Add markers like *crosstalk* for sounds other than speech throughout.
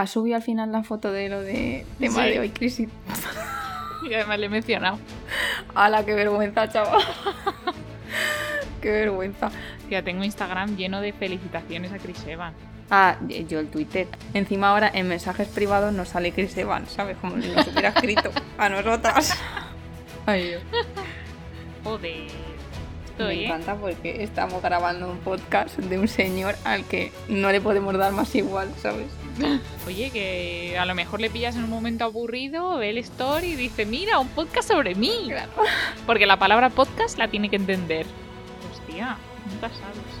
Ha subido al final la foto de lo de Sí. de hoy, Crisis. Y además le he mencionado. ¡Hala, qué vergüenza, chaval! *laughs* ¡Qué vergüenza! Ya tengo Instagram lleno de felicitaciones a Chris Evans. Ah, yo el Twitter. Encima ahora en mensajes privados nos sale Chris Evans, ¿sabes? Como si nos hubiera escrito a nosotras. *laughs* Ay, Dios. Joder. Me ¿eh? encanta porque estamos grabando un podcast de un señor al que no le podemos dar más igual, ¿sabes? *laughs* Oye, que a lo mejor le pillas en un momento aburrido, ve el story y dice, mira, un podcast sobre mí. Claro. Porque la palabra podcast la tiene que entender. Hostia, nunca sabes.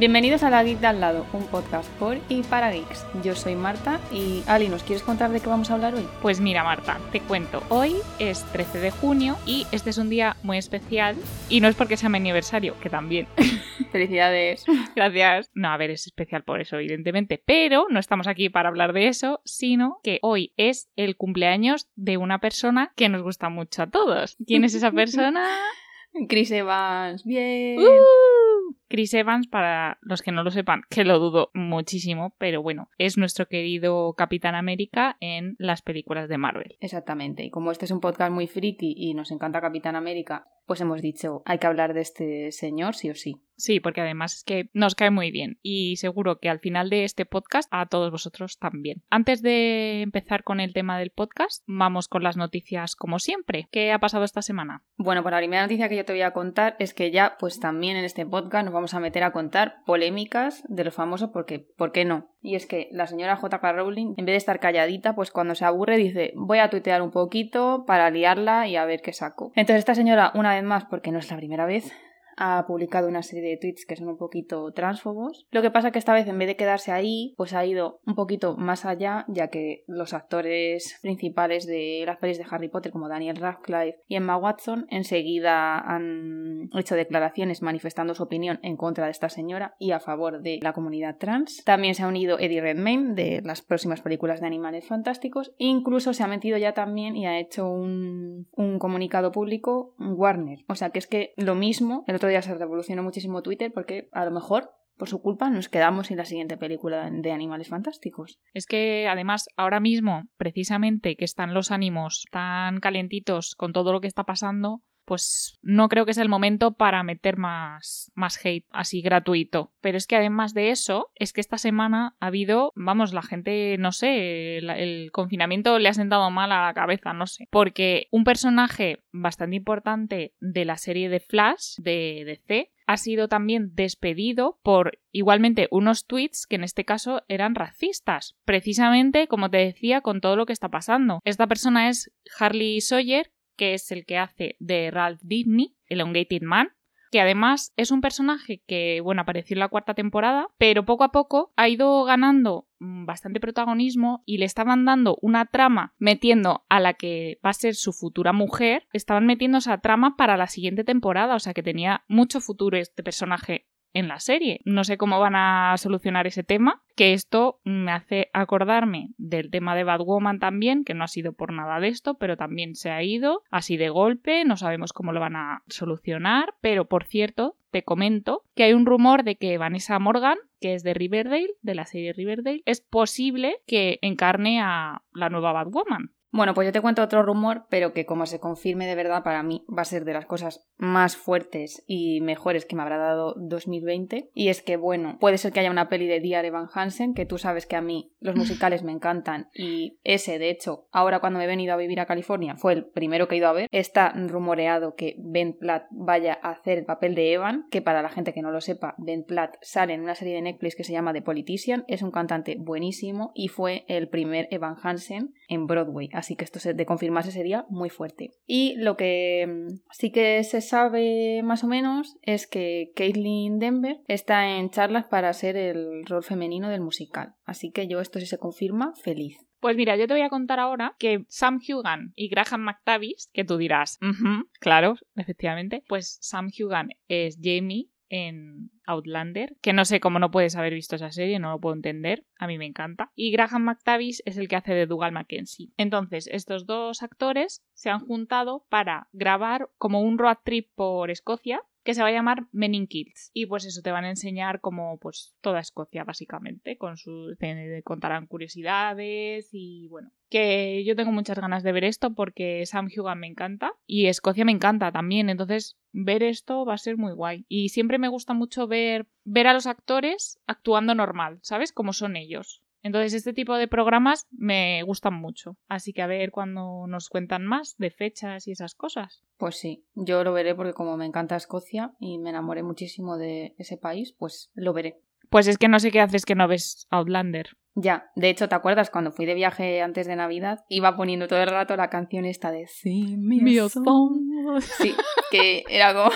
Bienvenidos a La Geek de al lado, un podcast por y para geeks. Yo soy Marta y Ali, ¿nos quieres contar de qué vamos a hablar hoy? Pues mira, Marta, te cuento. Hoy es 13 de junio y este es un día muy especial. Y no es porque sea mi aniversario, que también. *laughs* Felicidades. Gracias. No, a ver, es especial por eso, evidentemente. Pero no estamos aquí para hablar de eso, sino que hoy es el cumpleaños de una persona que nos gusta mucho a todos. ¿Quién es esa *laughs* persona? Chris Evans, bien. ¡Uh! Chris Evans, para los que no lo sepan, que lo dudo muchísimo, pero bueno, es nuestro querido Capitán América en las películas de Marvel. Exactamente, y como este es un podcast muy friki y nos encanta Capitán América, pues hemos dicho, hay que hablar de este señor sí o sí. Sí, porque además es que nos cae muy bien y seguro que al final de este podcast a todos vosotros también. Antes de empezar con el tema del podcast, vamos con las noticias como siempre. ¿Qué ha pasado esta semana? Bueno, pues la primera noticia que yo te voy a contar es que ya, pues también en este podcast nos vamos a meter a contar polémicas de los famosos porque, ¿por qué no? Y es que la señora J.K. Rowling, en vez de estar calladita, pues cuando se aburre dice, voy a tuitear un poquito para liarla y a ver qué saco. Entonces esta señora, una vez más, porque no es la primera vez, ha publicado una serie de tweets que son un poquito transfobos. Lo que pasa que esta vez en vez de quedarse ahí, pues ha ido un poquito más allá, ya que los actores principales de las pelis de Harry Potter, como Daniel Radcliffe y Emma Watson, enseguida han hecho declaraciones manifestando su opinión en contra de esta señora y a favor de la comunidad trans. También se ha unido Eddie Redmayne de las próximas películas de Animales Fantásticos. Incluso se ha metido ya también y ha hecho un, un comunicado público Warner. O sea que es que lo mismo, el otro día se revolucionó muchísimo Twitter porque a lo mejor por su culpa nos quedamos sin la siguiente película de Animales Fantásticos. Es que además ahora mismo, precisamente que están los ánimos tan calentitos con todo lo que está pasando, pues no creo que sea el momento para meter más, más hate así gratuito. Pero es que además de eso, es que esta semana ha habido, vamos, la gente, no sé, el, el confinamiento le ha sentado mal a la cabeza, no sé. Porque un personaje bastante importante de la serie de Flash, de DC, ha sido también despedido por igualmente unos tweets que en este caso eran racistas. Precisamente, como te decía, con todo lo que está pasando. Esta persona es Harley Sawyer, que es el que hace de Ralph Disney, Elongated Man, que además es un personaje que, bueno, apareció en la cuarta temporada, pero poco a poco ha ido ganando mm, bastante protagonismo y le estaban dando una trama metiendo a la que va a ser su futura mujer, estaban metiendo esa trama para la siguiente temporada, o sea que tenía mucho futuro este personaje en la serie. No sé cómo van a solucionar ese tema, que esto me hace acordarme del tema de Batwoman también, que no ha sido por nada de esto, pero también se ha ido así de golpe, no sabemos cómo lo van a solucionar, pero por cierto, te comento que hay un rumor de que Vanessa Morgan, que es de Riverdale, de la serie Riverdale, es posible que encarne a la nueva Batwoman. Bueno, pues yo te cuento otro rumor, pero que como se confirme de verdad, para mí va a ser de las cosas más fuertes y mejores que me habrá dado 2020. Y es que, bueno, puede ser que haya una peli de Dear Evan Hansen, que tú sabes que a mí los musicales me encantan. Y ese, de hecho, ahora cuando me he venido a vivir a California, fue el primero que he ido a ver. Está rumoreado que Ben Platt vaya a hacer el papel de Evan, que para la gente que no lo sepa, Ben Platt sale en una serie de Netflix que se llama The Politician. Es un cantante buenísimo y fue el primer Evan Hansen en Broadway. Así que esto de confirmarse sería muy fuerte. Y lo que mm, sí que se sabe más o menos es que Caitlin Denver está en charlas para ser el rol femenino del musical. Así que yo esto si se confirma, feliz. Pues mira, yo te voy a contar ahora que Sam Hugan y Graham McTavish, que tú dirás, "Ujú, claro, efectivamente, pues Sam Hugan es Jamie en Outlander, que no sé cómo no puedes haber visto esa serie, no lo puedo entender, a mí me encanta. Y Graham McTavish es el que hace de Dougal Mackenzie. Entonces, estos dos actores se han juntado para grabar como un road trip por Escocia que se va a llamar Men in Kids. Y pues eso te van a enseñar como pues toda Escocia básicamente, con sus contarán curiosidades y bueno, que yo tengo muchas ganas de ver esto porque Sam Hugan me encanta y Escocia me encanta también, entonces ver esto va a ser muy guay. Y siempre me gusta mucho ver ver a los actores actuando normal, ¿sabes? Como son ellos. Entonces, este tipo de programas me gustan mucho. Así que a ver cuando nos cuentan más de fechas y esas cosas. Pues sí, yo lo veré porque como me encanta Escocia y me enamoré muchísimo de ese país, pues lo veré. Pues es que no sé qué haces que no ves Outlander. Ya, de hecho, ¿te acuerdas cuando fui de viaje antes de Navidad? Iba poniendo todo el rato la canción esta de Sí, mi Sí, que era como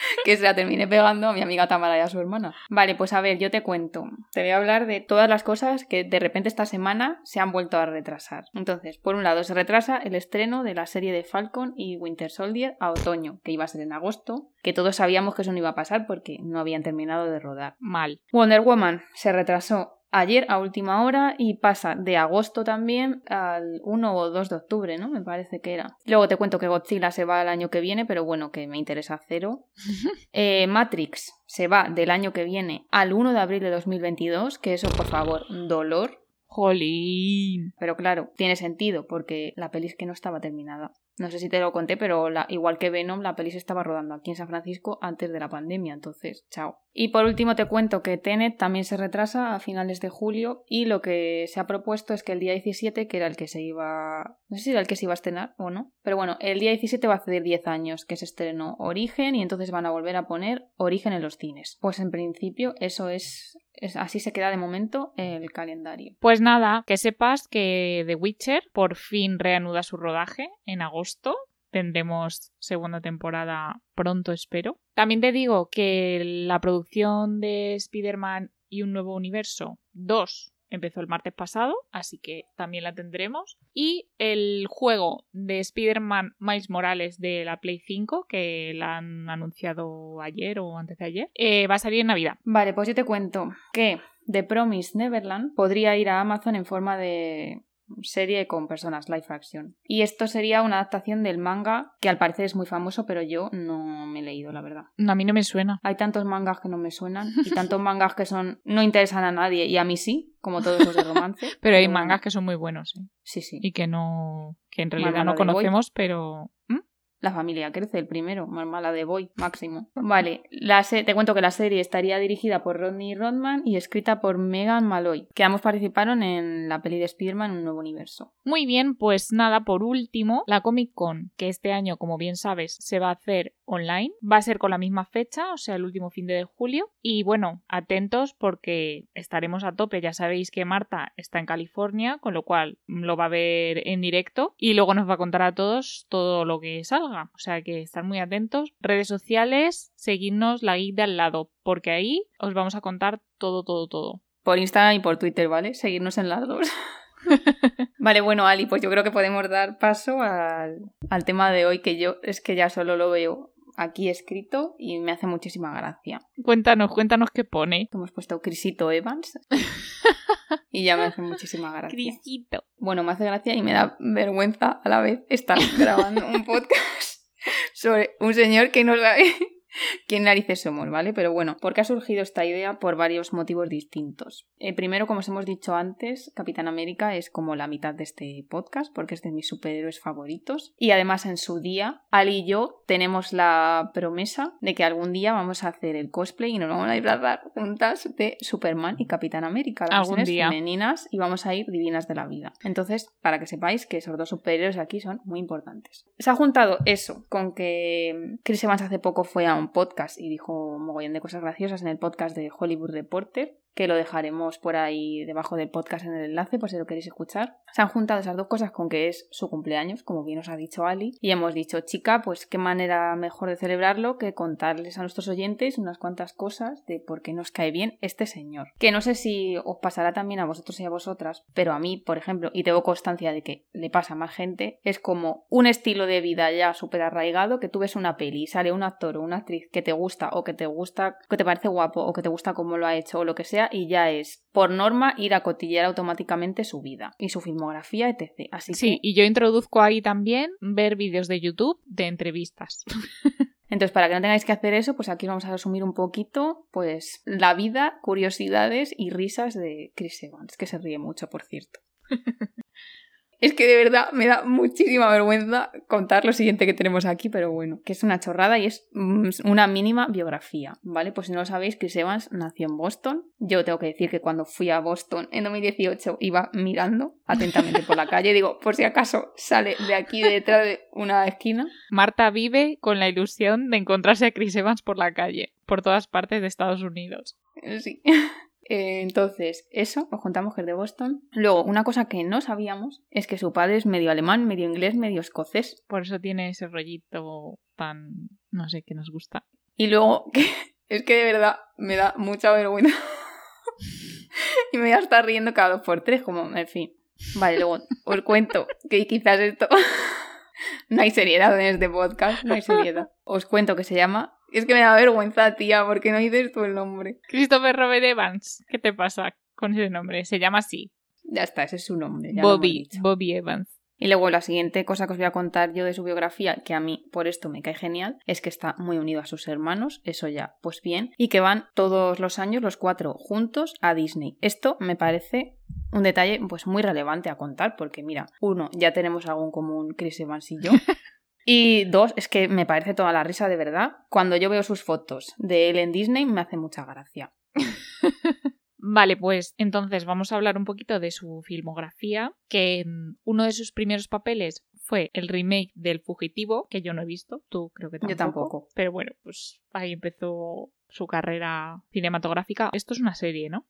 *laughs* que se la terminé pegando a mi amiga Tamara y a su hermana. Vale, pues a ver, yo te cuento. Te voy a hablar de todas las cosas que de repente esta semana se han vuelto a retrasar. Entonces, por un lado, se retrasa el estreno de la serie de Falcon y Winter Soldier a otoño, que iba a ser en agosto, que todos sabíamos que eso no iba a pasar porque no habían terminado de rodar. Mal. Wonder Woman se retrasó ayer a última hora y pasa de agosto también al 1 o 2 de octubre, ¿no? Me parece que era. Luego te cuento que Godzilla se va el año que viene, pero bueno, que me interesa cero. *laughs* Eh, Matrix se va del año que viene al 1 de abril de 2022, que eso, por favor, dolor. Jolín. Pero claro, tiene sentido porque la peli que no estaba terminada. No sé si te lo conté, pero igual que Venom, la peli se estaba rodando aquí en San Francisco antes de la pandemia, entonces, chao. Y por último te cuento que Tenet también se retrasa a finales de julio y lo que se ha propuesto es que el día 17, que era el que se iba... no sé si era el que se iba a estrenar o no, pero bueno, el día 17 va a hacer 10 años que se estrenó Origen y entonces van a volver a poner Origen en los cines. Pues en principio eso es así se queda de momento el calendario. Pues nada, que sepas que The Witcher por fin reanuda su rodaje en agosto. Tendremos segunda temporada pronto, espero. También te digo que la producción de Spider-Man y un nuevo universo 2 empezó el martes pasado, así que también la tendremos. Y el juego de Spider-Man Miles Morales de la Play 5, que la han anunciado ayer o antes de ayer, eh, va a salir en Navidad. Vale, pues yo te cuento que The Promise Neverland podría ir a Amazon en forma de serie con personas, live action. Y esto sería una adaptación del manga que al parecer es muy famoso, pero yo no me he leído, la verdad. A mí no me suena. Hay tantos mangas que no me suenan *laughs* y tantos mangas que son no interesan a nadie y a mí sí, como todos los de romance. *laughs* pero hay mangas que son muy buenos, ¿eh? Sí, sí. Y que no que en realidad no conocemos, pero ¿Mm? La familia crece, el primero, más mala de Boy, máximo. Vale, la te cuento que la serie estaría dirigida por Rodney Rodman y escrita por Megan Malloy, que ambos participaron en la peli de Spider-Man Un Nuevo Universo. Muy bien, pues nada, por último, la Comic Con, que este año, como bien sabes, se va a hacer online, va a ser con la misma fecha, o sea, el último fin de julio. Y bueno, atentos porque estaremos a tope. Ya sabéis que Marta está en California, con lo cual lo va a ver en directo y luego nos va a contar a todos todo lo que salga. O sea que estar muy atentos. Redes sociales, seguidnos la guía de al lado, porque ahí os vamos a contar todo, todo, todo. Por Instagram y por Twitter, ¿vale? Seguirnos en las dos. *laughs* vale, bueno, Ali, pues yo creo que podemos dar paso al, al tema de hoy, que yo es que ya solo lo veo aquí escrito y me hace muchísima gracia. Cuéntanos, cuéntanos qué pone. Hemos puesto Crisito Evans. *laughs* y ya me hace muchísima gracia. Crisito. Bueno, me hace gracia y me da vergüenza a la vez estar grabando un podcast *laughs* sobre un señor que no sabe quién narices somos, ¿vale? Pero bueno, ¿por qué ha surgido esta idea? Por varios motivos distintos. Eh, primero, como os hemos dicho antes, Capitán América es como la mitad de este podcast, porque es de mis superhéroes favoritos. Y además, en su día, Ali y yo tenemos la promesa de que algún día vamos a hacer el cosplay y nos vamos a disfrazar juntas de Superman y Capitán América, las algún día. femeninas, y vamos a ir divinas de la vida. Entonces, para que sepáis que esos dos superhéroes aquí son muy importantes. Se ha juntado eso con que Chris Evans hace poco fue a un podcast y dijo un mogollón de cosas graciosas en el podcast de Hollywood Reporter que lo dejaremos por ahí debajo del podcast en el enlace por si lo queréis escuchar. Se han juntado esas dos cosas con que es su cumpleaños, como bien os ha dicho Ali, y hemos dicho, chica, pues qué manera mejor de celebrarlo que contarles a nuestros oyentes unas cuantas cosas de por qué nos cae bien este señor. Que no sé si os pasará también a vosotros y a vosotras, pero a mí, por ejemplo, y tengo constancia de que le pasa a más gente, es como un estilo de vida ya súper arraigado que tú ves una peli y sale un actor o una actriz actriz que te gusta o que te gusta, que te parece guapo o que te gusta cómo lo ha hecho o lo que sea y ya es por norma ir a cotillear automáticamente su vida y su filmografía, etc. Así Sí, y yo introduzco ahí también ver vídeos de YouTube de entrevistas. *laughs* Entonces, para que no tengáis que hacer eso, pues aquí vamos a resumir un poquito, pues, la vida, curiosidades y risas de Chris Evans, que se ríe mucho, por cierto. *laughs* Es que de verdad me da muchísima vergüenza contar lo siguiente que tenemos aquí, pero bueno, que es una chorrada y es mm, una mínima biografía, ¿vale? Pues si no lo sabéis, Chris Evans nació en Boston. Yo tengo que decir que cuando fui a Boston en 2018 iba mirando atentamente por la calle, digo, por si acaso sale de aquí detrás de una esquina. Marta vive con la ilusión de encontrarse a Chris Evans por la calle, por todas partes de Estados Unidos. Sí. Eh, entonces, eso, os contamos que es de Boston. Luego, una cosa que no sabíamos es que su padre es medio alemán, medio inglés, medio escocés. Por eso tiene ese rollito tan, no sé, que nos gusta. Y luego, *laughs* que, es que de verdad me da mucha vergüenza. *laughs* y me voy a estar riendo cada dos por tres, como, en fin. Vale, luego os cuento que quizás esto... *laughs* no hay seriedad en este podcast, no hay seriedad. Os cuento que se llama es que me da vergüenza, tía, porque no dices tú el nombre. Christopher Robert Evans. ¿Qué te pasa con ese nombre? Se llama así. Ya está, ese es su nombre. Bobby, Bobby Evans. Y luego la siguiente cosa que os voy a contar yo de su biografía, que a mí por esto me cae genial, es que está muy unido a sus hermanos, eso ya, pues bien, y que van todos los años los cuatro juntos a Disney. Esto me parece un detalle pues muy relevante a contar, porque mira, uno, ya tenemos algo en común Chris Evans y yo. *laughs* Y dos, es que me parece toda la risa de verdad. Cuando yo veo sus fotos de él en Disney me hace mucha gracia. *laughs* Vale, pues entonces vamos a hablar un poquito de su filmografía, que mm, uno de sus primeros papeles fue el remake del Fugitivo, que yo no he visto, tú creo que tampoco. Yo tampoco. Pero bueno, pues ahí empezó su carrera cinematográfica. Esto es una serie, ¿no?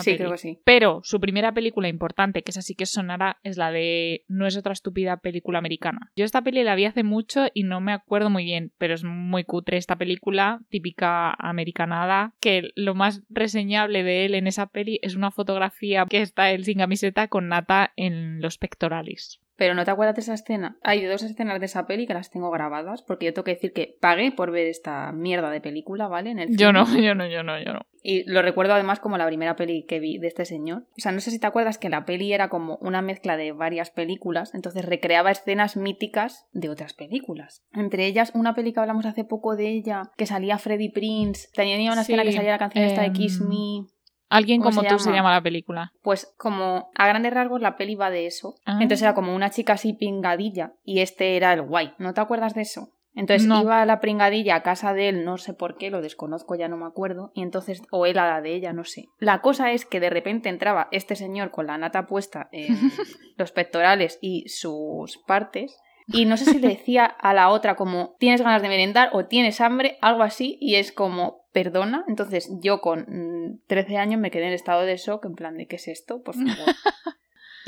Sí, creo que sí. Pero su primera película importante, que es así que sonará, es la de No es otra estúpida película americana. Yo esta peli la vi hace mucho y no me acuerdo muy bien, pero es muy cutre esta película, típica americanada, que lo más reseñable de él en esa peli es una fotografía que está él sin camiseta con nata en los pectorales. Pero ¿no te acuerdas de esa escena? Hay dos escenas de esa peli que las tengo grabadas, porque yo tengo que decir que pagué por ver esta mierda de película, ¿vale? En el yo no, *laughs* yo no, yo no, yo no. Y lo recuerdo además como la primera peli que vi de este señor. O sea, no sé si te acuerdas que la peli era como una mezcla de varias películas, entonces recreaba escenas míticas de otras películas. Entre ellas, una peli que hablamos hace poco de ella, que salía Freddie Prince, tenía una escena que salía la canción esta de Kiss em, Me. Alguien como tú se llama la película. Pues como a grandes rasgos la peli va de eso. Ah. Entonces era como una chica así pingadilla y este era el guay. ¿No te acuerdas de eso? Entonces iba a la pringadilla a casa de él, no sé por qué, lo desconozco, ya no me acuerdo, y entonces, o él a la de ella, no sé. La cosa es que de repente entraba este señor con la nata puesta en *laughs* los pectorales y sus partes, y no sé si le decía a la otra como tienes ganas de merendar o tienes hambre, algo así, y es como perdona. Entonces yo con 13 mm, años me quedé en estado de shock, en plan de ¿qué es esto? Por favor. *laughs*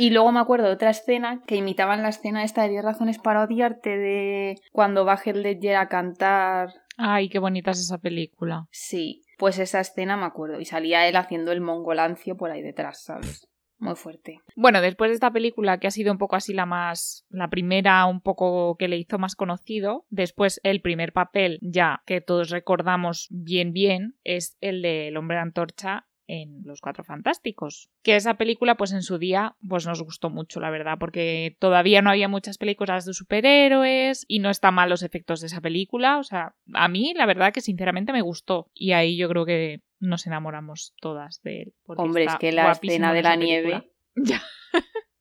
Y luego me acuerdo de otra escena que imitaban la escena esta de 10 razones para odiarte de cuando va Heath Ledger a cantar. Ay, qué bonita es esa película. Sí, pues esa escena me acuerdo. Y salía él haciendo el mongolancio por ahí detrás, ¿sabes? Muy fuerte. Bueno, después de esta película que ha sido un poco así la más, la primera un poco que le hizo más conocido, después el primer papel ya que todos recordamos bien bien es el de El hombre antorcha en Los Cuatro Fantásticos. Que esa película, pues en su día, pues nos gustó mucho, la verdad, porque todavía no había muchas películas de superhéroes y no están mal los efectos de esa película. O sea, a mí, la verdad que sinceramente me gustó. Y ahí yo creo que nos enamoramos todas de él. Hombre, es que la escena de la nieve. *laughs* Ya.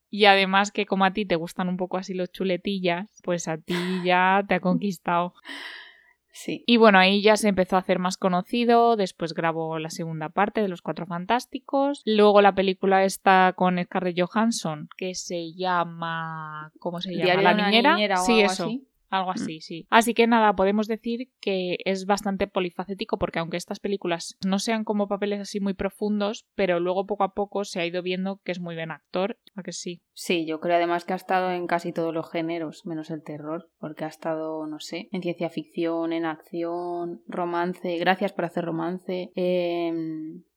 y además que como a ti te gustan un poco así los chuletillas, pues a ti ya te ha conquistado. Sí. Y bueno, ahí ya se empezó a hacer más conocido, después grabó la segunda parte de Los Cuatro Fantásticos, luego la película está con Scarlett Johansson, que se llama... ¿Cómo se llama? la niñera. sí, eso. Algo mm. así, sí. Así que nada, podemos decir que es bastante polifacético porque aunque estas películas no sean como papeles así muy profundos, pero luego poco a poco se ha ido viendo que es muy buen actor, ¿a que sí? Sí, yo creo además que ha estado en casi todos los géneros, menos el terror, porque ha estado, no sé, en ciencia ficción, en acción, romance, gracias por hacer romance,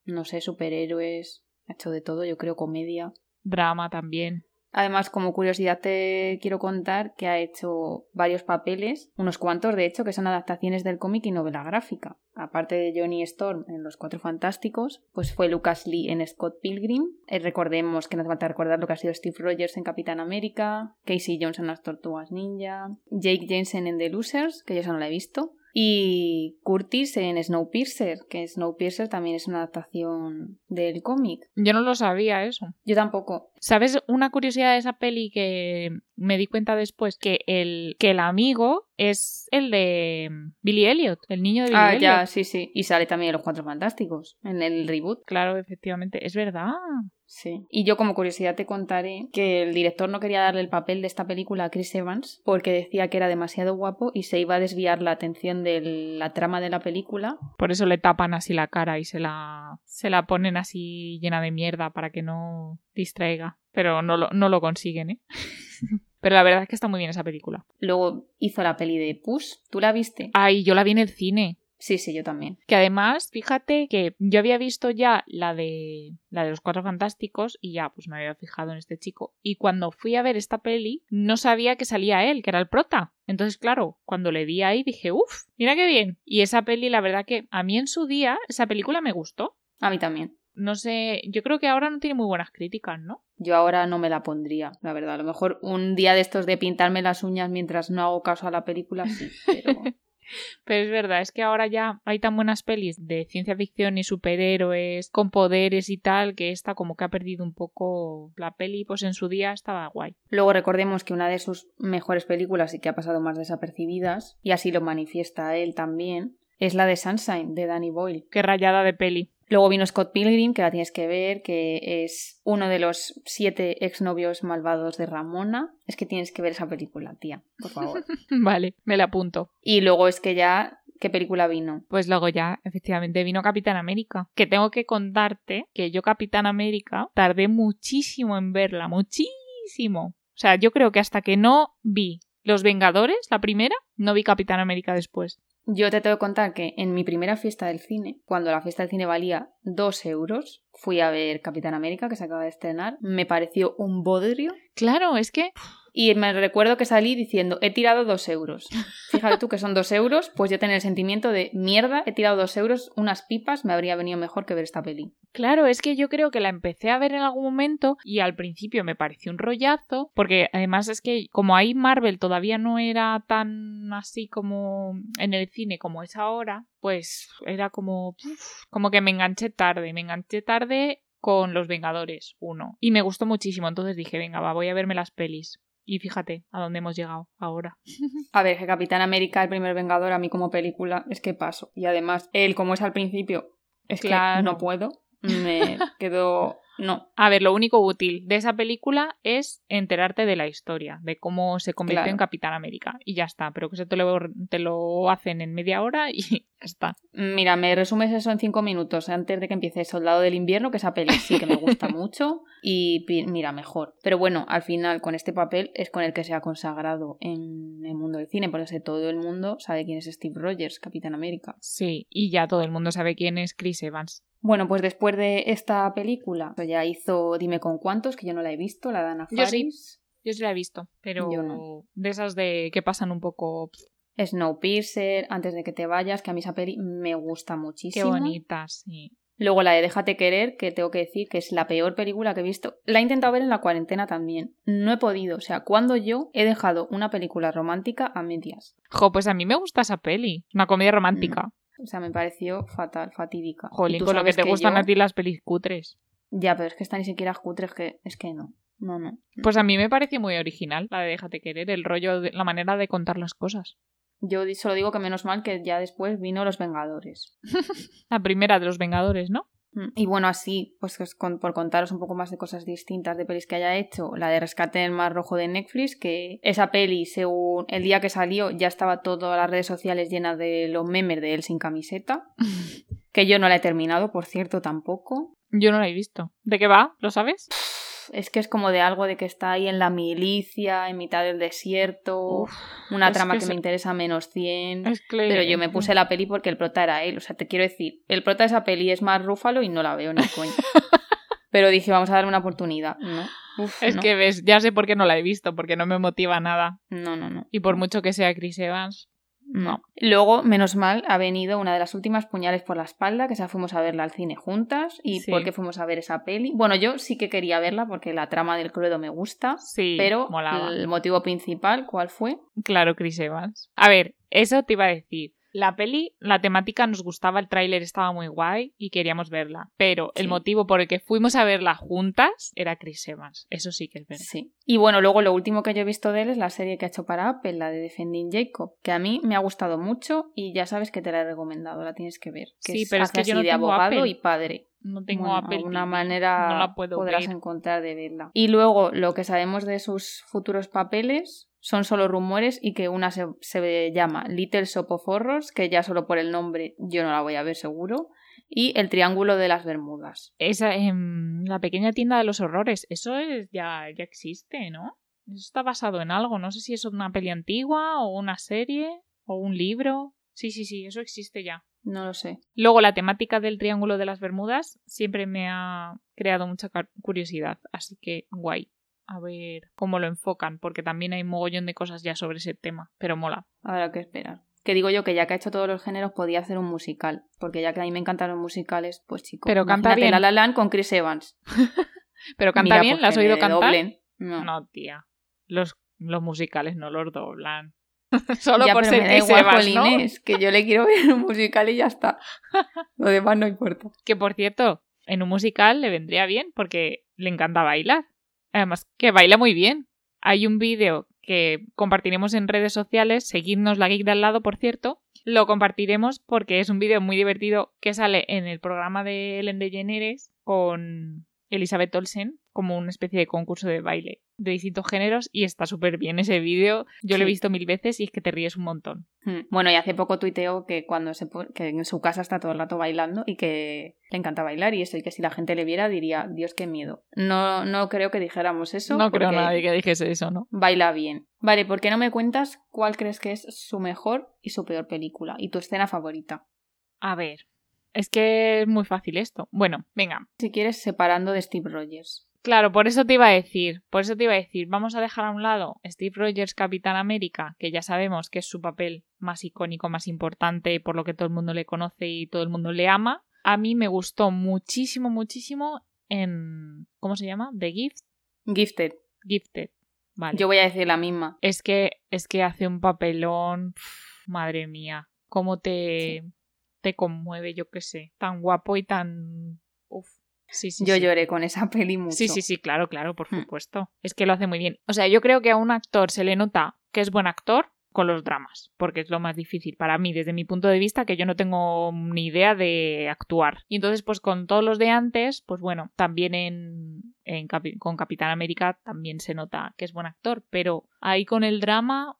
no sé, superhéroes, ha hecho de todo, yo creo comedia. Drama también. Además, como curiosidad te quiero contar que ha hecho varios papeles, unos cuantos de hecho, que son adaptaciones del cómic y novela gráfica. Aparte de Johnny Storm en Los Cuatro Fantásticos, pues fue Lucas Lee en Scott Pilgrim. Eh, recordemos que nos falta recordar lo que ha sido Steve Rogers en Capitán América, Casey Jones en Las Tortugas Ninja, Jake Jensen en The Losers, que yo ya no la he visto, y Curtis en Snowpiercer, que Snowpiercer también es una adaptación del cómic. Yo no lo sabía eso. Yo tampoco. ¿Sabes una curiosidad de esa peli que me di cuenta después? Que el, que el amigo es el de Billy Elliot, el niño de Billy ah, Elliot. ya, sí, sí. Y sale también en Los Cuatro Fantásticos, en el reboot. Claro, efectivamente. Es verdad. Sí. Y yo como curiosidad te contaré que el director no quería darle el papel de esta película a Chris Evans porque decía que era demasiado guapo y se iba a desviar la atención de la trama de la película. Por eso le tapan así la cara y se la, se la ponen así llena de mierda para que no distraiga. Pero no lo, no lo consiguen, ¿eh? *laughs* Pero la verdad es que está muy bien esa película. Luego hizo la peli de Push. ¿Tú la viste? Ay, yo la vi en el cine. Sí, sí, yo también. Que además, fíjate que yo había visto ya la de la de los Cuatro Fantásticos y ya pues me había fijado en este chico. Y cuando fui a ver esta peli, no sabía que salía él, que era el prota. Entonces, claro, cuando le vi ahí dije, uff, mira qué bien. Y esa peli, la verdad que a mí en su día, esa película me gustó. A mí también. No sé, yo creo que ahora no tiene muy buenas críticas, ¿no? Yo ahora no me la pondría, la verdad. A lo mejor un día de estos de pintarme las uñas mientras no hago caso a la película, sí, pero... *laughs* Pero es verdad, es que ahora ya hay tan buenas pelis de ciencia ficción y superhéroes con poderes y tal que esta como que ha perdido un poco la peli, pues en su día estaba guay. Luego recordemos que una de sus mejores películas y que ha pasado más desapercibidas, y así lo manifiesta él también, es la de Sunshine de Danny Boyle. Qué rayada de peli. Luego vino Scott Pilgrim, que la tienes que ver, que es uno de los siete exnovios malvados de Ramona. Es que tienes que ver esa película, tía, por favor. *laughs* vale, me la apunto. Y luego es que ya ¿Qué película vino? Pues luego ya, efectivamente, vino Capitán América. Que tengo que contarte que yo Capitán América tardé muchísimo en verla, muchísimo. O sea, yo creo que hasta que no vi Los Vengadores, la primera, no vi Capitán América después. Yo te tengo que contar que en mi primera fiesta del cine, cuando la fiesta del cine valía dos euros, fui a ver Capitán América, que se acaba de estrenar. Me pareció un bodrio. Claro, es que y me recuerdo que salí diciendo, he tirado dos euros. *laughs* Fíjate tú que son dos euros, pues yo tenía el sentimiento de, mierda, he tirado dos euros, unas pipas, me habría venido mejor que ver esta peli. Claro, es que yo creo que la empecé a ver en algún momento y al principio me pareció un rollazo, porque además es que como ahí Marvel todavía no era tan así como en el cine como es ahora, pues era como, como que me enganché tarde, me enganché tarde con Los Vengadores 1 y me gustó muchísimo, entonces dije, venga, va, voy a verme las pelis. Y fíjate a dónde hemos llegado ahora. *laughs* A ver, que Capitán América, el primer Vengador, a mí como película, es que paso. Y además, él, como es al principio, es que no puedo. Me *laughs* quedo no. A ver, lo único útil de esa película es enterarte de la historia, de cómo se convirtió en Capitán América. Y ya está, pero que eso te lo, te lo hacen en media hora y *laughs* ya está. Mira, me resumes eso en cinco minutos antes de que empiece Soldado del Invierno, que esa peli sí que me gusta *laughs* mucho. Y mira, mejor. Pero bueno, al final, con este papel es con el que se ha consagrado en el mundo del cine, por eso todo el mundo sabe quién es Steve Rogers, Capitán América. Sí, y ya todo el mundo sabe quién es Chris Evans. Bueno, pues después de esta película, ya hizo Dime con cuántos, que yo no la he visto, la de Ana Faris. Yo sí, yo sí la he visto, pero de esas de que pasan un poco... Snowpiercer, Antes de que te vayas, que a mí esa peli me gusta muchísimo. Qué bonita, sí. Luego la de Déjate querer, que tengo que decir que es la peor película que he visto. La he intentado ver en la cuarentena también. No he podido. O sea, cuando yo he dejado una película romántica a medias. Jo, pues a mí me gusta esa peli. Una comedia romántica. Mm. O sea, me pareció fatal, fatídica. Jolín, con lo que te gustan a ti las pelis cutres. Ya, pero es que están ni siquiera cutres, que es que no. No, no. Pues a mí me pareció muy original la de Déjate querer, el rollo, de, la manera de contar las cosas. Yo solo digo que menos mal que ya después vino Los Vengadores. *laughs* la primera de Los Vengadores, ¿no? Mm, y bueno, así, pues por contaros un poco más de cosas distintas de pelis que haya hecho, la de Rescate del Mar Rojo de Netflix, que esa peli, según el día que salió, ya estaba todas las redes sociales llenas de los memes de él sin camiseta. *laughs* que yo no la he terminado, por cierto, tampoco. Yo no la he visto. ¿De qué va? ¿Lo sabes? *laughs* es que es como de algo de que está ahí en la milicia, en mitad del desierto, una trama que, me interesa menos 100. pero yo me puse la peli porque el prota era él. O sea, te quiero decir, el prota de esa peli es más rúfalo y no la veo ni coño. *laughs* Pero dije, vamos a darle una oportunidad. No. Uf, Es no. que ves, ya sé por qué no la he visto, porque no me motiva nada. No, no, no. Y por mucho que sea Chris Evans, No. Luego, menos mal, ha venido una de las últimas puñales por la espalda, que esa fuimos a verla al cine juntas. ¿Y Sí. por qué fuimos a ver esa peli? Bueno, yo sí que quería verla porque la trama del Cluedo me gusta. sí, pero molaba. el motivo principal, ¿cuál fue? Claro, Chris Evans. A ver, eso te iba a decir. La peli, la temática nos gustaba, el tráiler estaba muy guay y queríamos verla. Pero el motivo por el que fuimos a verla juntas era Chris Evans. Eso sí que es verdad. Sí. Y bueno, luego lo último que yo he visto de él es la serie que ha hecho para Apple, la de Defending Jacob, que a mí me ha gustado mucho y ya sabes que te la he recomendado, la tienes que ver. Que Sí, es- pero es que yo no de tengo abogado Apple. y padre. No tengo Bueno, Apple alguna TV, manera no la puedo podrás ver. encontrar de verla. Y luego lo que sabemos de sus futuros papeles son solo rumores y que una se, se llama Little Shop of Horrors, que ya solo por el nombre yo no la voy a ver seguro, y El Triángulo de las Bermudas. Esa, em, la pequeña tienda de los horrores, eso es, ya, ya existe, ¿no? Eso está basado en algo, no sé si es una peli antigua o una serie o un libro. Sí, sí, sí, eso existe ya. No lo sé. Luego la temática del Triángulo de las Bermudas siempre me ha creado mucha curiosidad, así que guay. A ver cómo lo enfocan, porque también hay mogollón de cosas ya sobre ese tema, pero mola. Habrá que esperar. Que digo yo que ya que ha hecho todos los géneros podía hacer un musical, porque ya que a mí me encantan los musicales, pues chico. Pero canta bien. La La Land con Chris Evans. *laughs* Pero canta Mira, bien, pues ¿la has oído cantar? No. No, tía. Los, los musicales no los doblan. *laughs* Solo Ya, por ser Chris Evans, ¿no? Que yo le quiero ver un musical y ya está. *laughs* Lo demás no importa. Que por cierto, en un musical le vendría bien porque le encanta bailar. Además, que baila muy bien. Hay un vídeo que compartiremos en redes sociales, seguidnos la geek de al lado, por cierto. Lo compartiremos porque es un vídeo muy divertido que sale en el programa de Ellen DeGeneres con Elizabeth Olsen como una especie de concurso de baile de distintos géneros y está súper bien ese vídeo. Yo lo he visto mil veces y es que te ríes un montón. Hmm. Bueno, y hace poco tuiteó que cuando se que en su casa está todo el rato bailando y que le encanta bailar y eso, y que si la gente le viera diría, Dios, qué miedo. No, no creo que dijéramos eso. no creo nadie que dijese eso, ¿no? Baila bien. Vale, ¿por qué no me cuentas cuál crees que es su mejor y su peor película? Y tu escena favorita. A ver, es que es muy fácil esto. Bueno, venga. Si quieres, separando de Steve Rogers. Claro, por eso te iba a decir, por eso te iba a decir, vamos a dejar a un lado Steve Rogers Capitán América, que ya sabemos que es su papel más icónico, más importante, por lo que todo el mundo le conoce y todo el mundo le ama. A mí me gustó muchísimo, muchísimo en ¿cómo se llama? The Gift, Gifted. Gifted. Vale. Yo voy a decir la misma. Es que es que hace un papelón, madre mía, cómo te te conmueve, yo qué sé, tan guapo y tan uf. Sí, sí, Yo sí. lloré con esa peli mucho. Sí, sí, sí, claro, claro, por Hmm. supuesto. Es que lo hace muy bien. O sea, yo creo que a un actor se le nota que es buen actor con los dramas, porque es lo más difícil para mí, desde mi punto de vista, que yo no tengo ni idea de actuar. Y entonces, pues con todos los de antes, pues bueno, también en, en Capi- con Capitán América también se nota que es buen actor, pero ahí con el drama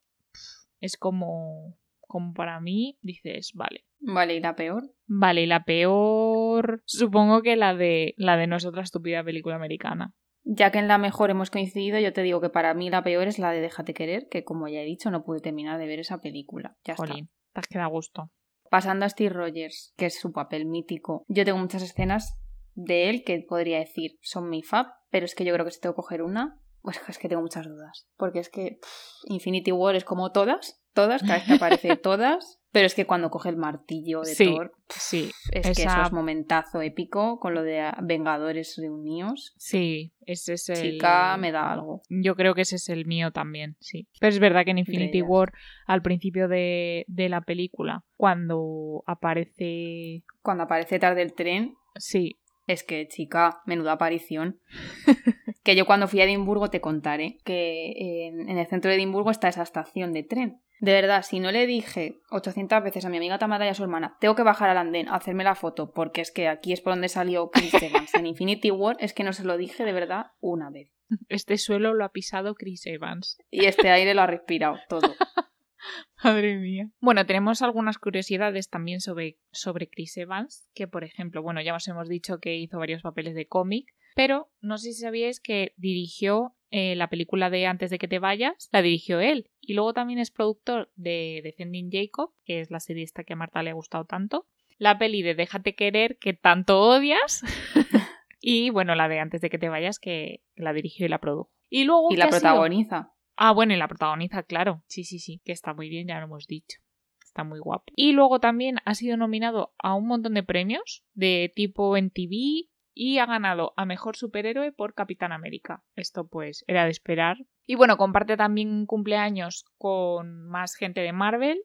es como, como para mí, dices, vale. Vale, ¿y la peor? Vale, y la peor, supongo que la de la de nuestra estúpida película americana. Ya que en la mejor hemos coincidido, yo te digo que para mí la peor es la de Déjate querer, que como ya he dicho, no pude terminar de ver esa película. Ya está. Jolín, te has quedado a gusto. Pasando a Steve Rogers, que es su papel mítico. Yo tengo muchas escenas de él que podría decir son mi fab, pero es que yo creo que si tengo que coger una, pues es que tengo muchas dudas. Porque es que pff, Infinity War es como todas, todas, cada vez que aparece *laughs* todas, pero es que cuando coge el martillo de Sí, Thor, Sí, es que eso es momentazo épico con lo de Vengadores reunidos. sí, ese es el... Chica, me da algo. Yo creo que ese es el mío también, sí. Pero es verdad que en Infinity. War, al principio de, de la película, cuando aparece... Cuando aparece tarde el tren, Sí, Es que, chica, menuda aparición. *laughs* que yo cuando fui a Edimburgo te contaré que en, en el centro de Edimburgo está esa estación de tren. De verdad, si no le dije 800 veces a mi amiga Tamara y a su hermana, tengo que bajar al andén a hacerme la foto, porque es que aquí es por donde salió Chris Evans en Infinity War, es que no se lo dije de verdad una vez. este suelo lo ha pisado Chris Evans. Y este aire lo ha respirado todo. *laughs* *laughs* Madre mía. Bueno, tenemos algunas curiosidades también sobre, sobre Chris Evans, que por ejemplo, bueno, ya os hemos dicho que hizo varios papeles de cómic, pero no sé si sabíais que dirigió eh, la película de Antes de que te vayas, la dirigió él. Y luego también es productor de Defending Jacob, que es la serie esta que a Marta le ha gustado tanto. La peli de Déjate querer, que tanto odias. *laughs* Y bueno, la de Antes de que te vayas, que la dirigió y la produjo. Y luego. Y ¿qué la protagoniza. Ah, bueno, y la protagoniza, claro. Sí, sí, sí, que está muy bien, ya lo hemos dicho. Está muy guapo. Y luego también ha sido nominado a un montón de premios de tipo en TV y ha ganado a mejor superhéroe por Capitán América. Esto pues era de esperar. Y bueno, comparte también cumpleaños con más gente de Marvel.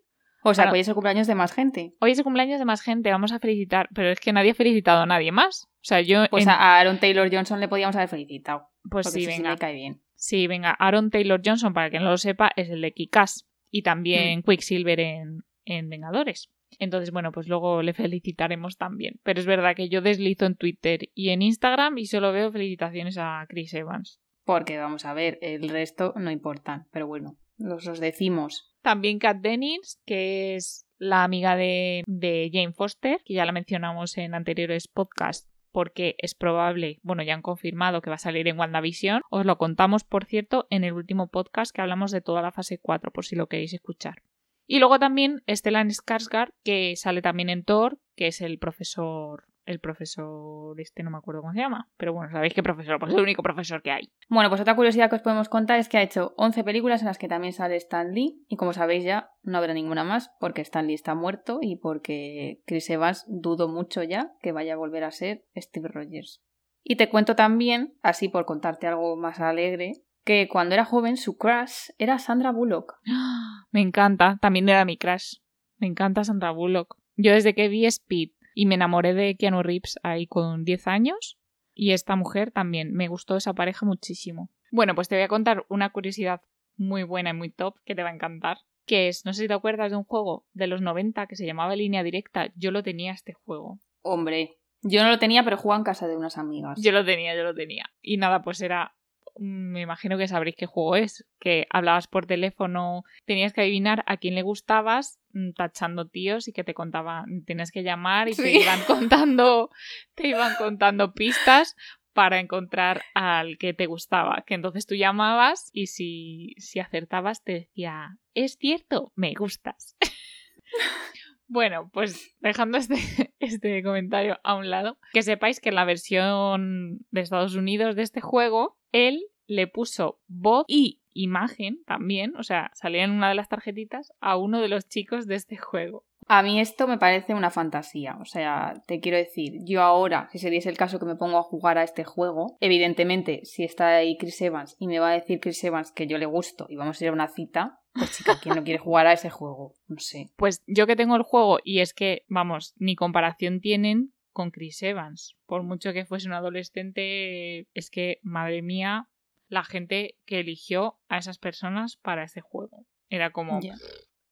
O sea, Ahora- que hoy es el cumpleaños de más gente. Hoy es el cumpleaños de más gente, vamos a felicitar, pero es que nadie ha felicitado a nadie más. O sea, yo... Pues en- a Aaron Taylor Johnson le podíamos haber felicitado. Pues sí, ese sí venga. me cae bien. Sí, venga, Aaron Taylor Johnson, para quien no lo sepa, es el de Kikas y Mm. también Quicksilver en, en Vengadores. Entonces, bueno, pues luego le felicitaremos también. Pero es verdad que yo deslizo en Twitter y en Instagram y solo veo felicitaciones a Chris Evans. Porque vamos a ver, el resto no importan. Pero bueno, los os decimos. También Kat Dennings, que es la amiga de, de Jane Foster, que ya la mencionamos en anteriores podcasts porque es probable, bueno, ya han confirmado que va a salir en WandaVision. Os lo contamos, por cierto, en el último podcast que hablamos de toda la fase 4, por si lo queréis escuchar. Y luego también Stellan Skarsgård, que sale también en Thor, que es el profesor, el profesor este no me acuerdo cómo se llama, pero bueno, sabéis qué profesor, pues es el único profesor que hay. Bueno, pues otra curiosidad que os podemos contar es que ha hecho 11 películas en las que también sale Stan Lee. Y como sabéis ya, no habrá ninguna más porque Stan Lee está muerto y porque Chris Evans dudo mucho ya que vaya a volver a ser Steve Rogers. Y te cuento también, así por contarte algo más alegre, que cuando era joven su crush era Sandra Bullock. *gasps* Me encanta, también era mi crush. Me encanta Sandra Bullock. Yo desde que vi Speed y me enamoré de Keanu Reeves ahí con 10 años y esta mujer también, me gustó esa pareja muchísimo. Bueno, pues te voy a contar una curiosidad muy buena y muy top que te va a encantar, que es, no sé si te acuerdas de un juego de los 90 que se llamaba Línea Directa, yo lo tenía este juego. Hombre, yo no lo tenía, pero jugaba en casa de unas amigas. Yo lo tenía, yo lo tenía. Y nada, pues era. Me imagino que sabréis qué juego es. Que hablabas por teléfono, tenías que adivinar a quién le gustabas, mm, tachando tíos y que te contaban, tienes que llamar y te iban *laughs* contando, te iban contando pistas para encontrar al que te gustaba. Que entonces tú llamabas y si, si acertabas te decía, es cierto, me gustas. *laughs* Bueno, pues dejando este, *laughs* este comentario a un lado, que sepáis que en la versión de Estados Unidos de este juego, él le puso voz y imagen también, o sea, salía en una de las tarjetitas a uno de los chicos de este juego. A mí esto me parece una fantasía. O sea, te quiero decir, yo ahora, si se diese el caso que me pongo a jugar a este juego, evidentemente, si está ahí Chris Evans y me va a decir Chris Evans que yo le gusto y vamos a ir a una cita, pues chica, ¿quién no quiere jugar a ese juego? No sé. *laughs* Pues yo que tengo el juego y es que, vamos, ni comparación tienen con Chris Evans. Por mucho que fuese un adolescente, es que, madre mía, la gente que eligió a esas personas para ese juego. Era como,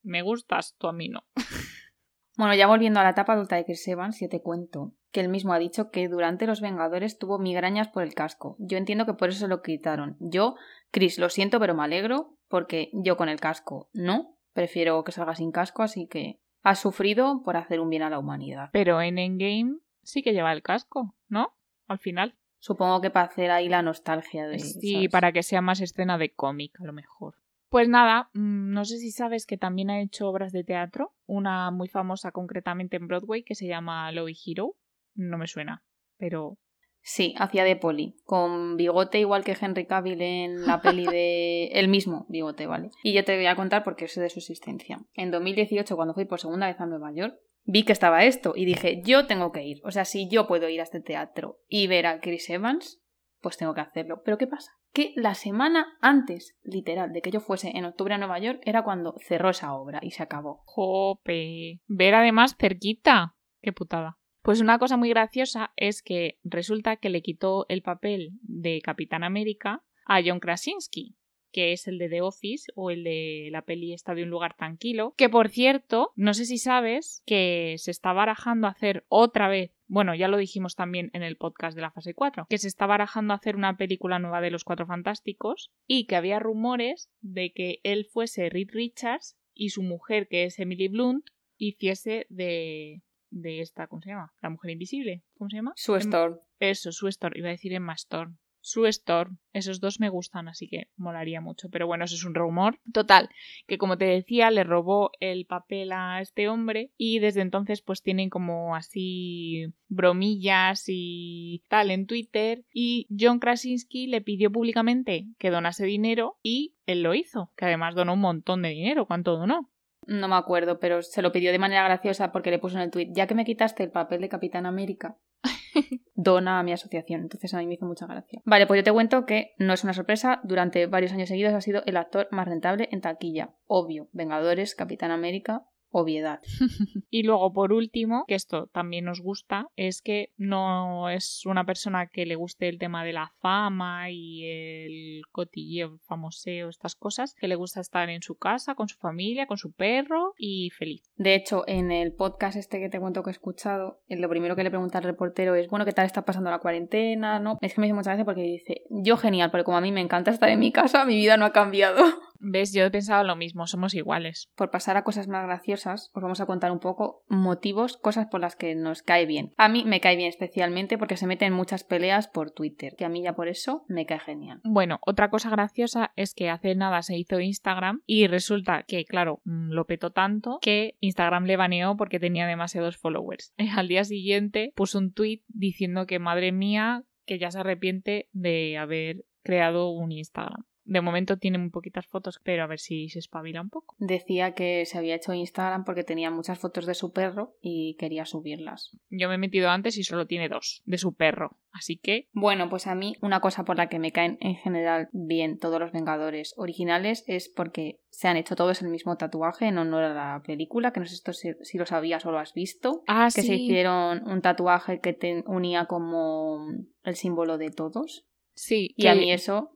me gustas, tú a mí no. *laughs* Bueno, ya volviendo a la etapa adulta de Chris Evans, yo te cuento que él mismo ha dicho que durante Los Vengadores tuvo migrañas por el casco. Yo entiendo que por eso se lo quitaron. Yo, Chris, lo siento, pero me alegro porque yo con el casco no. Prefiero que salga sin casco, así que has sufrido por hacer un bien a la humanidad. Pero en Endgame sí que lleva el casco, ¿no? Al final. Supongo que para hacer ahí la nostalgia de... Sí, ¿sabes? para que sea más escena de cómic, a lo mejor. Pues nada, mm, no sé si sabes que también ha hecho obras de teatro, una muy famosa concretamente en Broadway que se llama Lobby Hero. No me suena, pero Sí, hacía de poli, con bigote igual que Henry Cavill en la peli de... *laughs* El mismo bigote, ¿vale? Y yo te voy a contar porque sé de su existencia. En 2018, cuando fui por segunda vez a Nueva York, vi que estaba esto y dije, yo tengo que ir. O sea, si yo puedo ir a este teatro y ver a Chris Evans, pues tengo que hacerlo. Pero ¿qué pasa? Que la semana antes, literal, de que yo fuese en octubre a Nueva York, era cuando cerró esa obra y se acabó. jope. Ver además cerquita. Qué putada. Pues una cosa muy graciosa es que resulta que le quitó el papel de Capitán América a John Krasinski, que es el de The Office o el de la peli Está de un lugar tranquilo, que por cierto, no sé si sabes que se está barajando hacer otra vez, bueno, ya lo dijimos también en el podcast de la fase 4, que se está barajando hacer una película nueva de los Cuatro Fantásticos y que había rumores de que él fuese Reed Richards y su mujer, que es Emily Blunt, hiciese de de esta, ¿cómo se llama? La mujer invisible, ¿cómo se llama? Su Em- Storm. Eso, su Storm, iba a decir Emma Storm. Sue Storm. Esos dos me gustan, así que molaría mucho. Pero bueno, eso es un rumor. Total, que como te decía, le robó el papel a este hombre y desde entonces pues tienen como así bromillas y tal en Twitter. Y John Krasinski le pidió públicamente que donase dinero y él lo hizo, que además donó un montón de dinero. ¿Cuánto donó? No me acuerdo, pero se lo pidió de manera graciosa porque le puso en el tweet, ya que me quitaste el papel de Capitán América, *laughs* dona a mi asociación. Entonces a mí me hizo mucha gracia. Vale, pues yo te cuento que no es una sorpresa, durante varios años seguidos ha sido el actor más rentable en taquilla. Obvio, Vengadores, Capitán América, obviedad. *laughs* y luego, por último, que esto también nos gusta, es que no es una persona que le guste el tema de la fama y el cotilleo, el famoseo, estas cosas, que le gusta estar en su casa, con su familia, con su perro y feliz. De hecho, en el podcast este que te cuento que he escuchado, lo primero que le pregunta al reportero es, bueno, ¿qué tal está pasando la cuarentena? ¿No? Es que me dice muchas veces porque dice, yo genial, porque como a mí me encanta estar en mi casa, mi vida no ha cambiado. *laughs* ¿Ves? Yo he pensado lo mismo, somos iguales. Por pasar a cosas más graciosas, os vamos a contar un poco motivos, cosas por las que nos cae bien. A mí me cae bien especialmente porque se mete en muchas peleas por Twitter, que a mí ya por eso me cae genial. Bueno, otra cosa graciosa es que hace nada se hizo Instagram y resulta que, claro, mm, lo petó tanto que Instagram le baneó porque tenía demasiados followers. *laughs* Al día siguiente puso un tweet diciendo que madre mía, que ya se arrepiente de haber creado un Instagram. De momento tiene muy poquitas fotos, pero a ver si se espabila un poco. Decía que se había hecho Instagram porque tenía muchas fotos de su perro y quería subirlas. Yo me he metido antes y solo tiene dos de su perro. Así que. Bueno, pues a mí una cosa por la que me caen en general bien todos los Vengadores originales es porque se han hecho todos el mismo tatuaje en honor a la película, que no sé si, lo sabías o lo has visto. Ah, que se hicieron un tatuaje que te unía como el símbolo de todos. Sí. Y a mí eso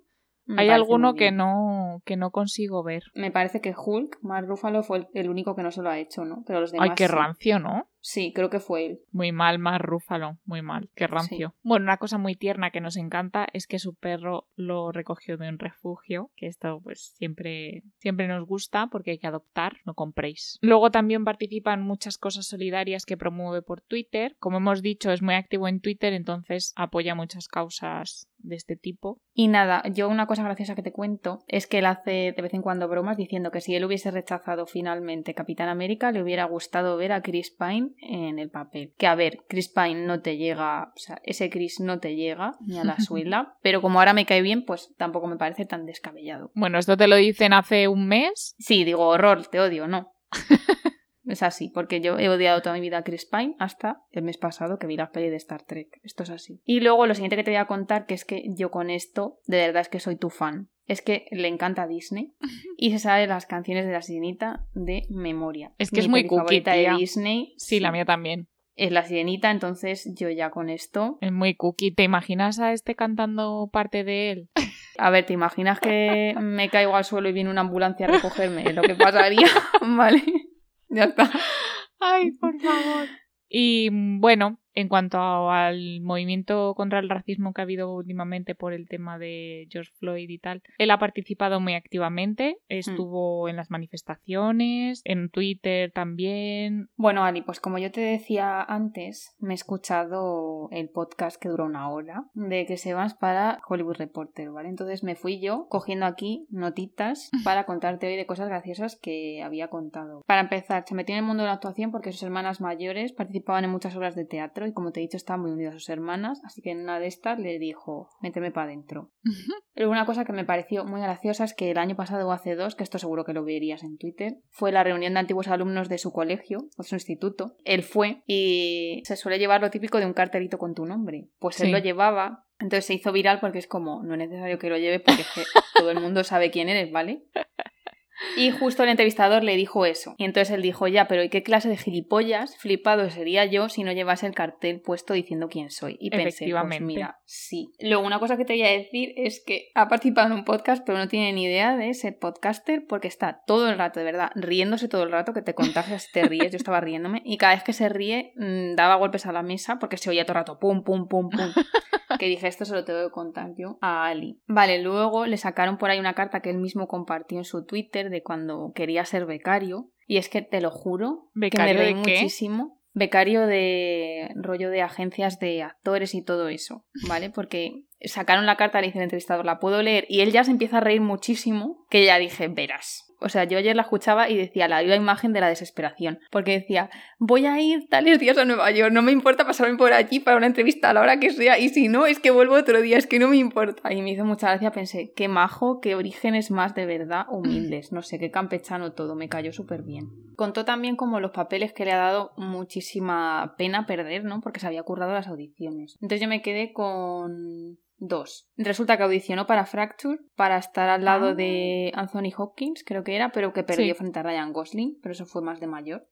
hay alguno que no, que no consigo ver. Me parece que Hulk, Mark Ruffalo, fue el, único que no se lo ha hecho, ¿no? Pero los demás. Ay, qué rancio, ¿no? Sí, creo que fue él. Muy mal, más Rúfalo, muy mal, qué rancio. Bueno, una cosa muy tierna que nos encanta es que su perro lo recogió de un refugio, que esto pues siempre, siempre nos gusta porque hay que adoptar, no compréis. Luego también participa en muchas cosas solidarias que promueve por Twitter. Como hemos dicho, es muy activo en Twitter, entonces apoya muchas causas de este tipo. Y nada, yo una cosa graciosa que te cuento es que él hace de vez en cuando bromas diciendo que si él hubiese rechazado finalmente Capitán América, le hubiera gustado ver a Chris Pine en el papel. Que a ver, Chris Pine no te llega, o sea, ese Chris no te llega ni a la *laughs* suela, pero como ahora me cae bien, pues tampoco me parece tan descabellado. Bueno, esto te lo dicen hace un mes. Sí, digo, horror, te odio, no. *laughs* Es así, porque yo he odiado toda mi vida a Chris Pine hasta el mes pasado que vi la peli de Star Trek. Esto es así. Y luego lo siguiente que te voy a contar, que es que yo con esto, de verdad es que soy tu fan. Es que le encanta Disney y se sabe las canciones de la sirenita de memoria. Es que es muy cookie, de Disney. Sí, la mía también. Es la sirenita, entonces yo ya con esto. Es muy cookie. ¿Te imaginas a este cantando parte de él? A ver, ¿te imaginas que me caigo al suelo y viene una ambulancia a recogerme? Es lo que pasaría, *laughs* ¿vale? Ya está. Ay, por favor. Y bueno, en cuanto al movimiento contra el racismo que ha habido últimamente por el tema de George Floyd y tal, él ha participado muy activamente, estuvo en las manifestaciones, en Twitter también. Bueno, Ali, pues como yo te decía antes, me he escuchado el podcast que duró una hora de que se vas para Hollywood Reporter, ¿vale? Entonces me fui yo cogiendo aquí notitas *laughs* para contarte hoy de cosas graciosas que había contado. Para empezar, se metió en el mundo de la actuación porque sus hermanas mayores participaban en muchas obras de teatro y como te he dicho estaban muy unidas a sus hermanas, así que en una de estas le dijo, méteme para adentro. Pero una cosa que me pareció muy graciosa es que el año pasado o hace dos, que esto seguro que lo verías en Twitter, fue la reunión de antiguos alumnos de su colegio o su instituto. Él fue y se suele llevar lo típico de un cartelito con tu nombre. Pues él lo llevaba entonces se hizo viral porque es como, no es necesario que lo lleve porque todo el mundo sabe quién eres, ¿vale? Y justo el entrevistador le dijo eso. Y entonces él dijo, ya, pero ¿y qué clase de gilipollas flipado sería yo si no llevase el cartel puesto diciendo quién soy? Y pensé, pues mira, sí. Luego, una cosa que te voy a decir es que ha participado en un podcast, pero no tiene ni idea de ser podcaster porque está todo el rato, de verdad, riéndose todo el rato, que te contagias, te ríes. Yo estaba riéndome y cada vez que se ríe mm, daba golpes a la mesa porque se oía todo el rato pum, pum, pum, pum. *laughs* que dije, esto se lo tengo que contar yo a Ali. Vale, luego le sacaron por ahí una carta que él mismo compartió en su Twitter de cuando quería ser becario. Y es que te lo juro, que me reí muchísimo. Becario de rollo de agencias de actores y todo eso, ¿vale? Porque sacaron la carta, le dice el entrevistador, la puedo leer, y él ya se empieza a reír muchísimo, que ya dije, verás. O sea, yo ayer la escuchaba y decía la viva imagen de la desesperación, porque decía, voy a ir tales días a Nueva York, no me importa pasarme por allí para una entrevista a la hora que sea, y si no, es que vuelvo otro día, es que no me importa. Y me hizo mucha gracia, pensé, qué majo, qué orígenes más de verdad humildes, no sé, qué campechano todo, me cayó súper bien. Contó también como los papeles que le ha dado muchísima pena perder, ¿no? Porque se había currado las audiciones. Entonces yo me quedé con Dos. Resulta que audicionó para Fracture para estar al lado Ah. de Anthony Hopkins, creo que era, pero que perdió Sí. frente a Ryan Gosling, pero eso fue más de mayor.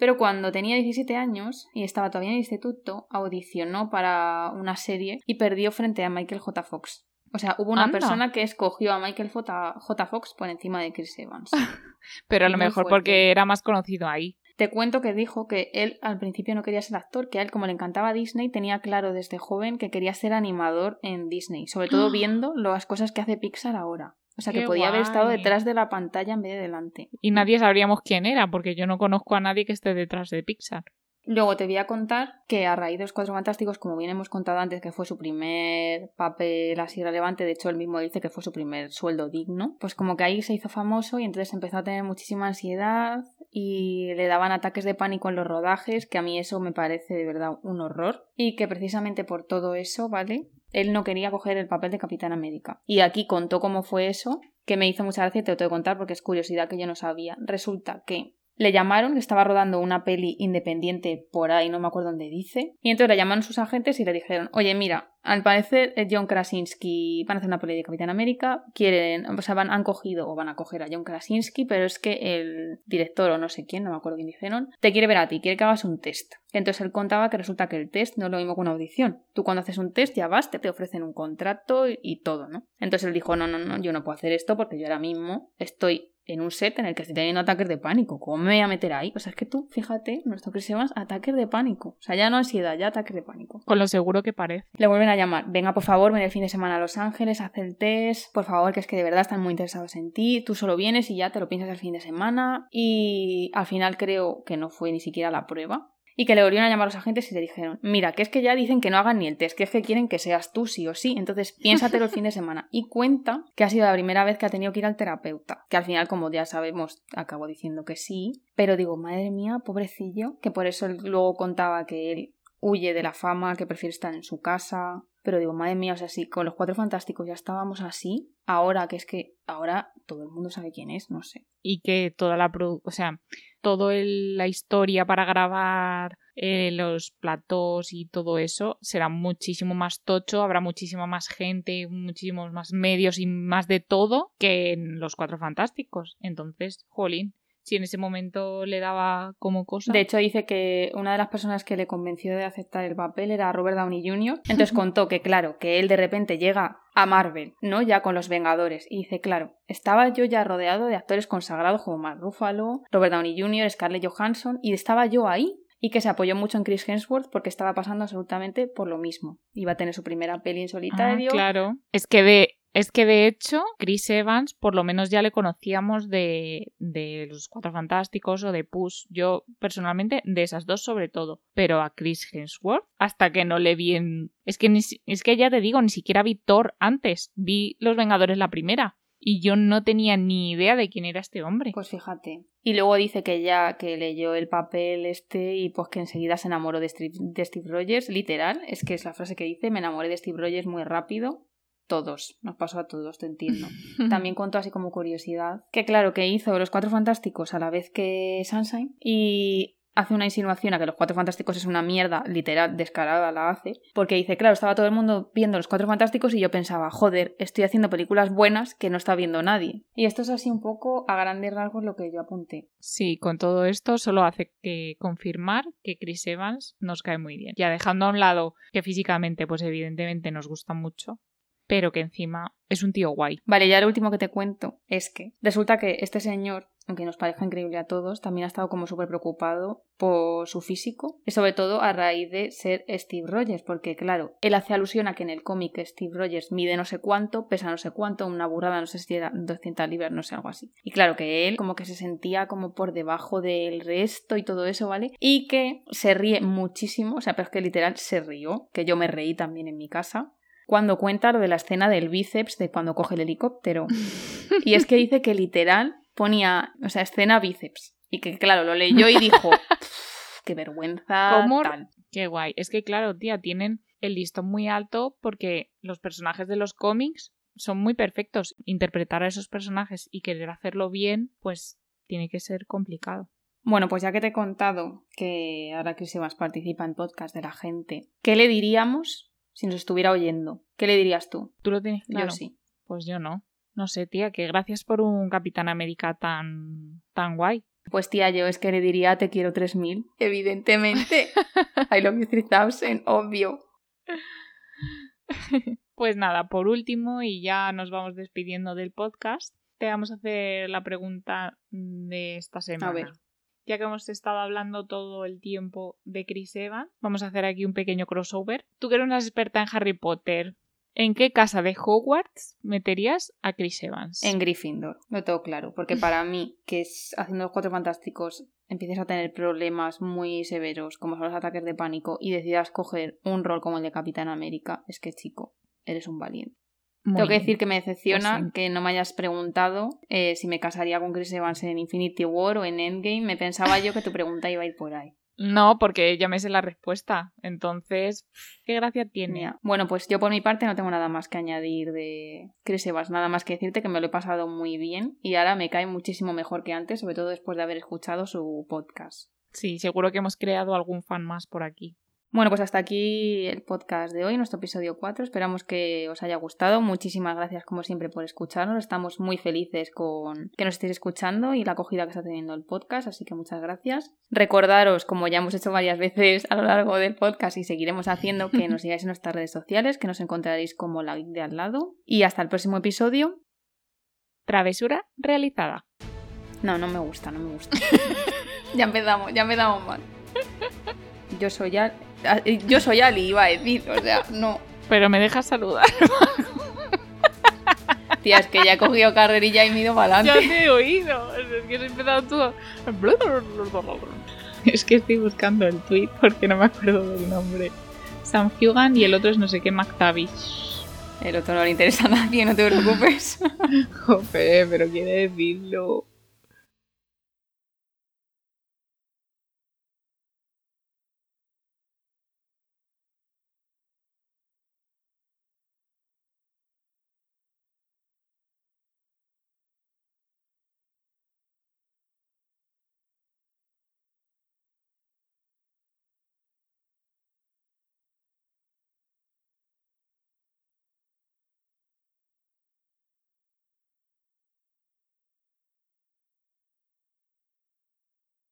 Pero cuando tenía 17 años y estaba todavía en el instituto, audicionó para una serie y perdió frente a Michael J. Fox. O sea, hubo una Anda. persona que escogió a Michael J. J. Fox por encima de Chris Evans. *laughs* Pero a lo Muy mejor fuerte. porque era más conocido ahí. Te cuento que dijo que él al principio no quería ser actor, que a él como le encantaba Disney tenía claro desde joven que quería ser animador en Disney, sobre todo *gasps* viendo las cosas que hace Pixar ahora. O sea, que ¡Qué podía haber estado detrás de la pantalla en vez de delante. Y nadie sabríamos quién era, porque yo no conozco a nadie que esté detrás de Pixar. Luego te voy a contar que a raíz de los Cuatro Fantásticos, como bien hemos contado antes, que fue su primer papel así relevante, de hecho él mismo dice que fue su primer sueldo digno, pues como que ahí se hizo famoso y entonces empezó a tener muchísima ansiedad y le daban ataques de pánico en los rodajes, que a mí eso me parece de verdad un horror, y que precisamente por todo eso, ¿vale? Él no quería coger el papel de Capitán América. Y aquí contó cómo fue eso, que me hizo mucha gracia y te lo tengo que contar porque es curiosidad que yo no sabía. Resulta que le llamaron, que estaba rodando una peli independiente por ahí, no me acuerdo dónde dice. Y entonces le llamaron sus agentes y le dijeron, oye, mira, al parecer eh, John Krasinski van a hacer una peli de Capitán América, quieren, o sea, van, han cogido o van a coger a John Krasinski, pero es que el director o no sé quién, no me acuerdo quién dijeron, te quiere ver a ti, quiere que hagas un test. Entonces él contaba que resulta que el test no es lo mismo que una audición. Tú cuando haces un test ya vas, te, te ofrecen un contrato y, y todo, ¿no? Entonces él dijo, no, no, no, yo no puedo hacer esto porque yo ahora mismo estoy en un set en el que estoy teniendo ataques de pánico. ¿Cómo me voy a meter ahí? O sea, es que tú, fíjate, nuestro Chris Evans, ataques de pánico. O sea, ya no ansiedad, ya ataques de pánico. Con lo seguro que parece. Le vuelven a llamar, venga, por favor, ven el fin de semana a Los Ángeles, haz el test, por favor, que es que de verdad están muy interesados en ti, tú solo vienes y ya te lo piensas el fin de semana. Y al final creo que no fue ni siquiera la prueba. Y que le volvieron a llamar a los agentes y le dijeron, mira, que es que ya dicen que no hagan ni el test, que es que quieren que seas tú sí o sí, entonces *laughs* piénsatelo el fin de semana. Y cuenta que ha sido la primera vez que ha tenido que ir al terapeuta, que al final, como ya sabemos, acabó diciendo que sí, pero digo, madre mía, pobrecillo, que por eso él luego contaba que él huye de la fama, que prefiere estar en su casa. Pero digo, madre mía, o sea, si con los cuatro fantásticos ya estábamos así, ahora que es que ahora todo el mundo sabe quién es, no sé. Y que toda la produ- o sea, todo el- la historia para grabar eh, los platós y todo eso será muchísimo más tocho, habrá muchísima más gente, muchísimos más medios y más de todo que en los cuatro fantásticos. Entonces, jolín, si en ese momento le daba como cosa. De hecho, dice que una de las personas que le convenció de aceptar el papel era Robert Downey Jr. Entonces *laughs* contó que, claro, que él de repente llega a Marvel, ¿no? Ya con los Vengadores. Y dice, claro, estaba yo ya rodeado de actores consagrados como Mark Ruffalo, Robert Downey Jr., Scarlett Johansson, y estaba yo ahí. Y que se apoyó mucho en Chris Hemsworth porque estaba pasando absolutamente por lo mismo. Iba a tener su primera peli en Ah, solitario. claro. Es que de. Es que de hecho, Chris Evans, por lo menos ya le conocíamos de, de los Cuatro Fantásticos o de Push. Yo, personalmente, de esas dos sobre todo. Pero a Chris Hemsworth, hasta que no le vi en. Es que, es que ya te digo, ni siquiera vi Thor antes. Vi Los Vengadores la primera. Y yo no tenía ni idea de quién era este hombre. Pues fíjate. Y luego dice que ya que leyó el papel este y pues que enseguida se enamoró de Steve Rogers, literal, es que es la frase que dice, me enamoré de Steve Rogers muy rápido. Todos, nos pasó a todos, te entiendo. *laughs* También contó así como curiosidad que claro que hizo Los Cuatro Fantásticos a la vez que Sunshine y hace una insinuación a que Los Cuatro Fantásticos es una mierda, literal, descarada la hace, porque dice, claro, estaba todo el mundo viendo Los Cuatro Fantásticos y yo pensaba, joder, estoy haciendo películas buenas que no está viendo nadie. Y esto es así un poco a grandes rasgos lo que yo apunté. Sí, con todo esto solo hace que confirmar que Chris Evans nos cae muy bien. Ya dejando a un lado que físicamente, pues evidentemente nos gusta mucho, pero que encima es un tío guay. Vale, ya lo último que te cuento es que resulta que este señor, aunque nos parezca increíble a todos, también ha estado como súper preocupado por su físico y sobre todo a raíz de ser Steve Rogers, porque claro, él hace alusión a que en el cómic Steve Rogers mide no sé cuánto, pesa no sé cuánto, una burrada, no sé si era 200 libras, no sé, algo así. Y claro que él como que se sentía como por debajo del resto y todo eso, ¿vale? Y que se ríe muchísimo, o sea, pero es que literal se rió, que yo me reí también en mi casa cuando cuenta lo de la escena del bíceps de cuando coge el helicóptero. y es que dice que literal ponía, o sea, escena bíceps. Y que claro, lo leyó y dijo, qué vergüenza. ¿Cómo? Tal. Qué guay. Es que, claro, tía, tienen el listón muy alto porque los personajes de los cómics son muy perfectos. Interpretar a esos personajes y querer hacerlo bien, pues tiene que ser complicado. Bueno, pues ya que te he contado que ahora que Sebas participa en podcast de la gente, ¿qué le diríamos si nos estuviera oyendo? ¿Qué le dirías tú? ¿Tú lo tienes claro? Yo sí. Pues yo no. No sé, tía, que gracias por un Capitán América tan, tan guay. Pues tía, yo es que le diría te quiero 3000. Evidentemente. *laughs* I love you 3000, obvio. *laughs* Pues nada, por último, y ya nos vamos despidiendo del podcast, te vamos a hacer la pregunta de esta semana. A ver. Ya que hemos estado hablando todo el tiempo de Chris Evans, vamos a hacer aquí un pequeño crossover. Tú que eres una experta en Harry Potter, ¿en qué casa de Hogwarts meterías a Chris Evans? En Gryffindor, lo tengo claro. Porque para mí, que es haciendo los cuatro fantásticos, empieces a tener problemas muy severos, como son los ataques de pánico, y decidas coger un rol como el de Capitán América, es que chico, eres un valiente. Muy Tengo que decir que me decepciona Pues sí. que no me hayas preguntado eh, si me casaría con Chris Evans en Infinity War o en Endgame. Me pensaba yo que tu pregunta iba a ir por ahí. No, porque ya me sé la respuesta. Entonces, ¿qué gracia tiene? Bueno, pues yo por mi parte no tengo nada más que añadir de Chris Evans, nada más que decirte que me lo he pasado muy bien y ahora me cae muchísimo mejor que antes, sobre todo después de haber escuchado su podcast. Sí, seguro que hemos creado algún fan más por aquí. Bueno, pues hasta aquí el podcast de hoy, nuestro episodio 4. Esperamos que os haya gustado. Muchísimas gracias, como siempre, por escucharnos. Estamos muy felices con que nos estéis escuchando y la acogida que está teniendo el podcast, así que muchas gracias. Recordaros, como ya hemos hecho varias veces a lo largo del podcast y seguiremos haciendo, que nos sigáis en nuestras redes sociales, que nos encontraréis como la geek de al lado. Y hasta el próximo episodio. Travesura realizada. No, no me gusta, no me gusta. *laughs* *laughs* ya empezamos, ya empezamos mal. *laughs* Yo soy Ali. Yo soy Ali, iba a decir, o sea, no. Pero me dejas saludar. *laughs* Tía, es que ya he cogido carrerilla y me he ido para ya adelante. te he oído. Es que has empezado tú. Es que estoy buscando el tweet porque no me acuerdo del nombre. Sam Hugan y el otro es no sé qué McTavish. El otro no le interesa a nadie, no te preocupes. *laughs* Jope, pero quiere decirlo.